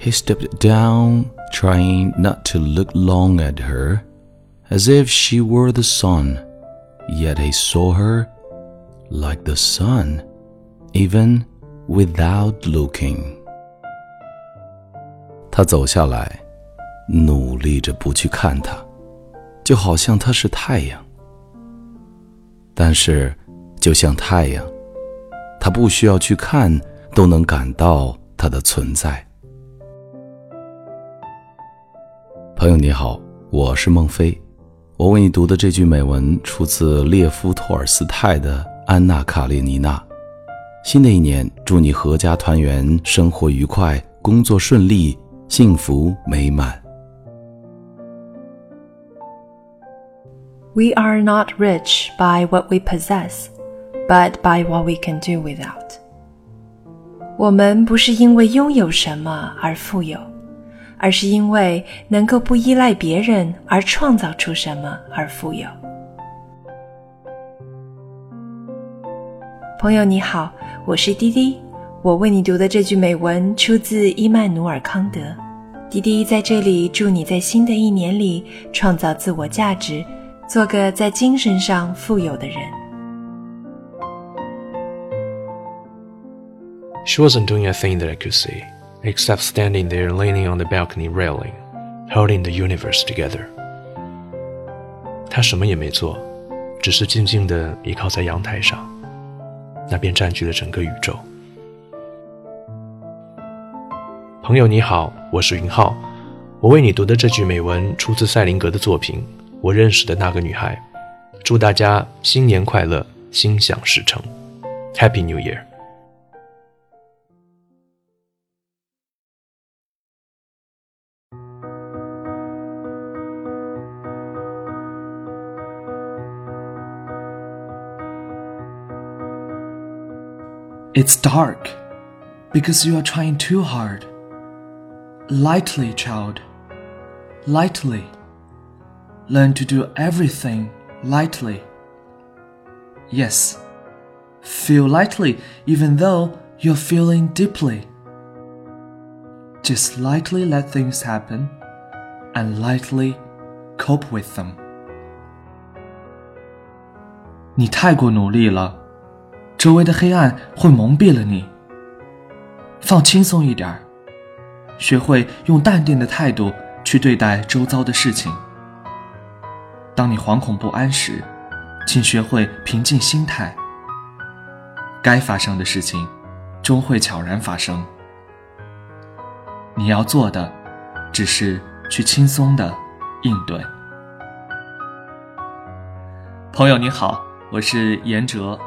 He stepped down, trying not to look long at her, as if she were the sun. Yet he saw her like the sun, even without looking. 他走下来，努力着不去看她，就好像她是太阳。但是，就像太阳，他不需要去看，都能感到它的存在。 朋友你好，我是孟非。我为你读的这句美文出自列夫·托尔斯泰的《安娜·卡列尼娜》。新的一年，祝你阖家团圆，生活愉快，工作顺利，幸福美满。We are not rich by what we possess, but by what we can do without. 我们不是因为拥有什么而富有。而是因为能够不依赖别人而创造出什么而富有。朋友你好，我是滴滴，我为你读的这句美文出自伊曼努尔·康德。滴滴在这里祝你在新的一年里创造自我价值，做个在精神上富有的人。She wasn't doing a thing that I could see. Except standing there leaning on the balcony railing, holding the universe together. 他什么也没做，只是静静地倚靠在阳台上，那便占据了整个宇宙。朋友你好，我是云浩，我为你读的这句美文出自塞林格的作品《我认识的那个女孩》。祝大家新年快乐，心想事成，Happy New Year Year！It's dark because you are trying too hard. Lightly, child. Lightly. Learn to do everything lightly. Yes, feel lightly even though you're feeling deeply. Just lightly let things happen and lightly cope with them. 你太过努力了。 周围的黑暗会蒙蔽了你。放轻松一点学会用淡定的态度去对待周遭的事情。当你惶恐不安时，请学会平静心态。该发生的事情，终会悄然发生。你要做的，只是去轻松的应对。朋友你好，我是严哲。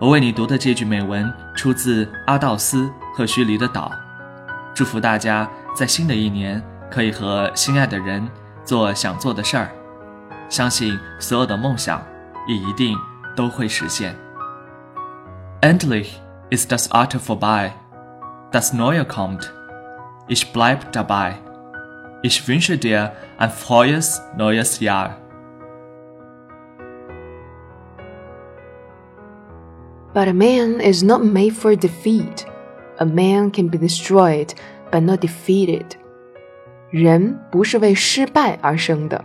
我为你读的这句美文出自阿道斯赫胥黎的《岛》，祝福大家在新的一年可以和心爱的人做想做的事儿，相信所有的梦想也一定都会实现。Endlich ist das Alter vorbei, das Neue kommt. Ich bleib dabei. Ich wünsche dir ein frohes neues Jahr. but a man is not made for defeat. A man can be destroyed but not defeated. 人不是为失败而生的。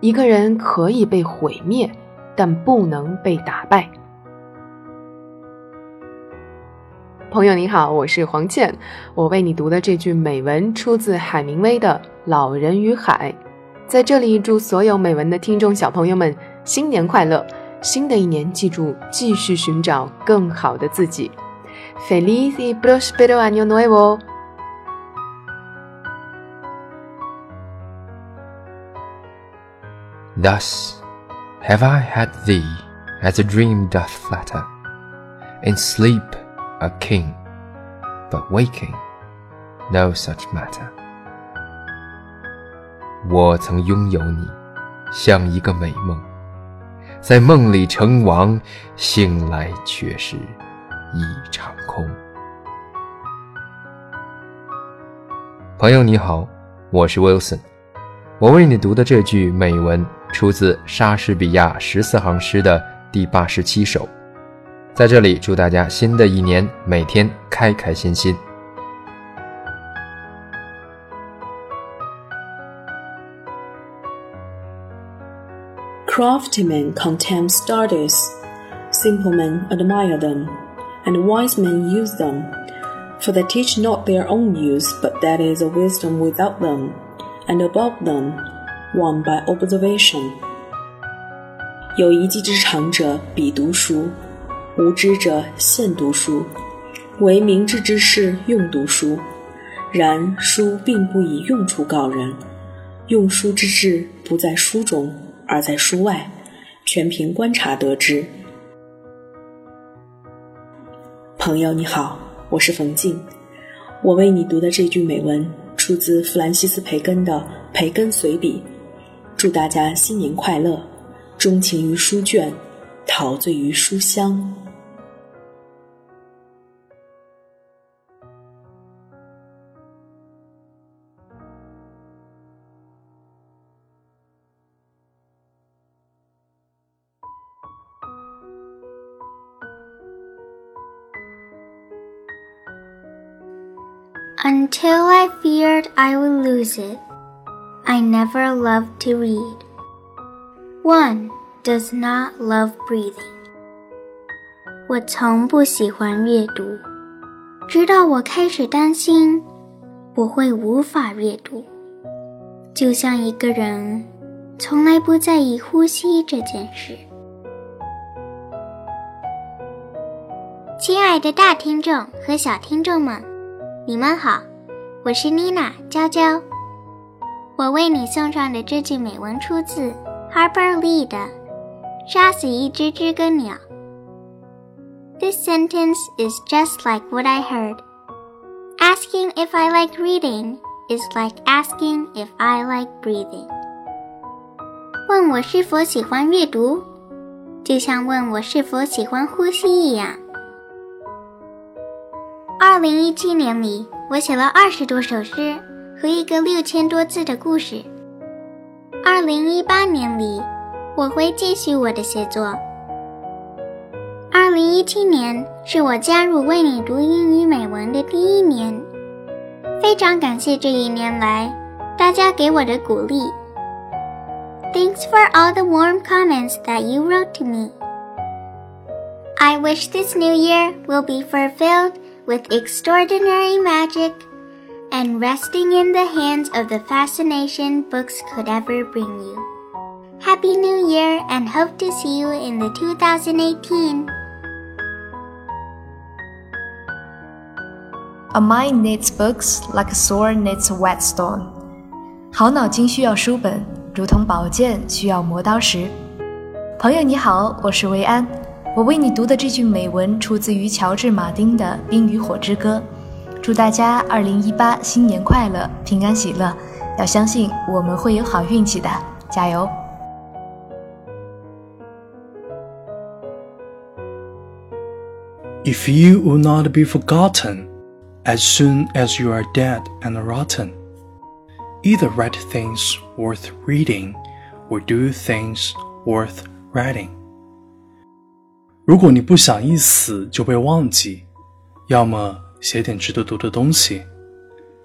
一个人可以被毁灭但不能被打败。朋友你好我是黄倩我为你读的这句美文出自海明威的老人与海。在这里祝所有美文的听众小朋友们新年快乐。新的一年，记住继续寻找更好的自己。Feliz y próspero año nuevo！ Thus have I had thee as a dream doth flatter. In sleep a king, but waking no such matter. 我曾拥有你，像一个美梦， 在梦里成王，醒来却是一场空。朋友你好，我是 Wilson，我为你读的这句美文出自莎士比亚十四行诗的第八十七首。在这里，祝大家新的一年每天开开心心。Crafty men contemn stardust, simple men admire them, and wise men use them. For they teach not their own use, but that is a wisdom without them, and above them, won by observation. 有一技之长者必读书，无知者现读书，为明智之士用读书。然书并不以用处告人，用书之志不在书中， 而在书外，全凭观察得知。朋友你好，我是冯静，我为你读的这句美文出自弗兰西斯·培根的《培根随笔》，祝大家新年快乐，钟情于书卷，陶醉于书香。Until I feared I would lose it, I never loved to read. One does not love breathing. 我从不喜欢阅读，直到我开始担心我会无法阅读，就像一个人从来不在意呼吸这件事。亲爱的大听众和小听众们。你们好，我是妮娜娇娇。我为你送上的这句美文出自 Harper Lee 的《杀死一只知更鸟》。This sentence is just like what I heard. Asking if I like reading is like asking if I like breathing. 问我是否喜欢阅读，就像问我是否喜欢呼吸一样。二零一七年里，我写了二十多首诗和一个六千多字的故事。二零一八年里，我会继续我的写作。二零一七年是我加入为你读英语美文的第一年，非常感谢这一年来大家给我的鼓励。Thanks for all the warm comments that you wrote to me. I wish this new year will be fulfilled with extraordinary magic and resting in the hands of the fascination books could ever bring you. Happy New Year and hope to see you in the 2018. A mind needs books like a sword needs a whetstone. 好脑筋需要书本，如同宝剑需要磨刀石。朋友你好，我是维安。 我为你读的这句美文出自于乔治·马丁的《冰与火之歌》。祝大家二零一八新年快乐，平安喜乐！要相信我们会有好运气的，加油！If you will not be forgotten as soon as you are dead and rotten, either write things worth reading or do things worth writing. 如果你不想一死就被忘记。要么写点值得读的东西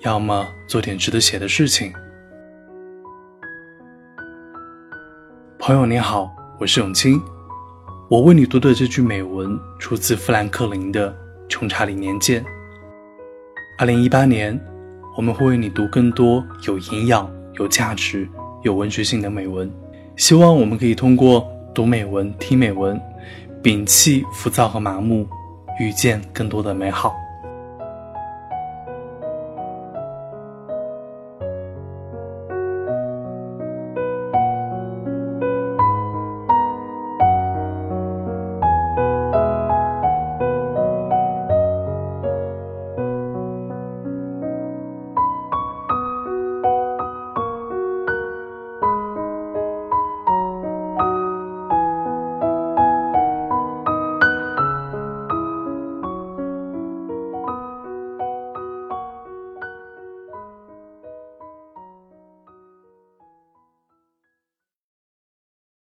要么做点值得写的事情。朋友你好我是永清。我为你读的这句美文出自富兰克林的穷查理年鉴。二零一八年我们会为你读更多有营养有价值有文学性的美文。希望我们可以通过读美文听美文摒弃浮躁和麻木遇见更多的美好。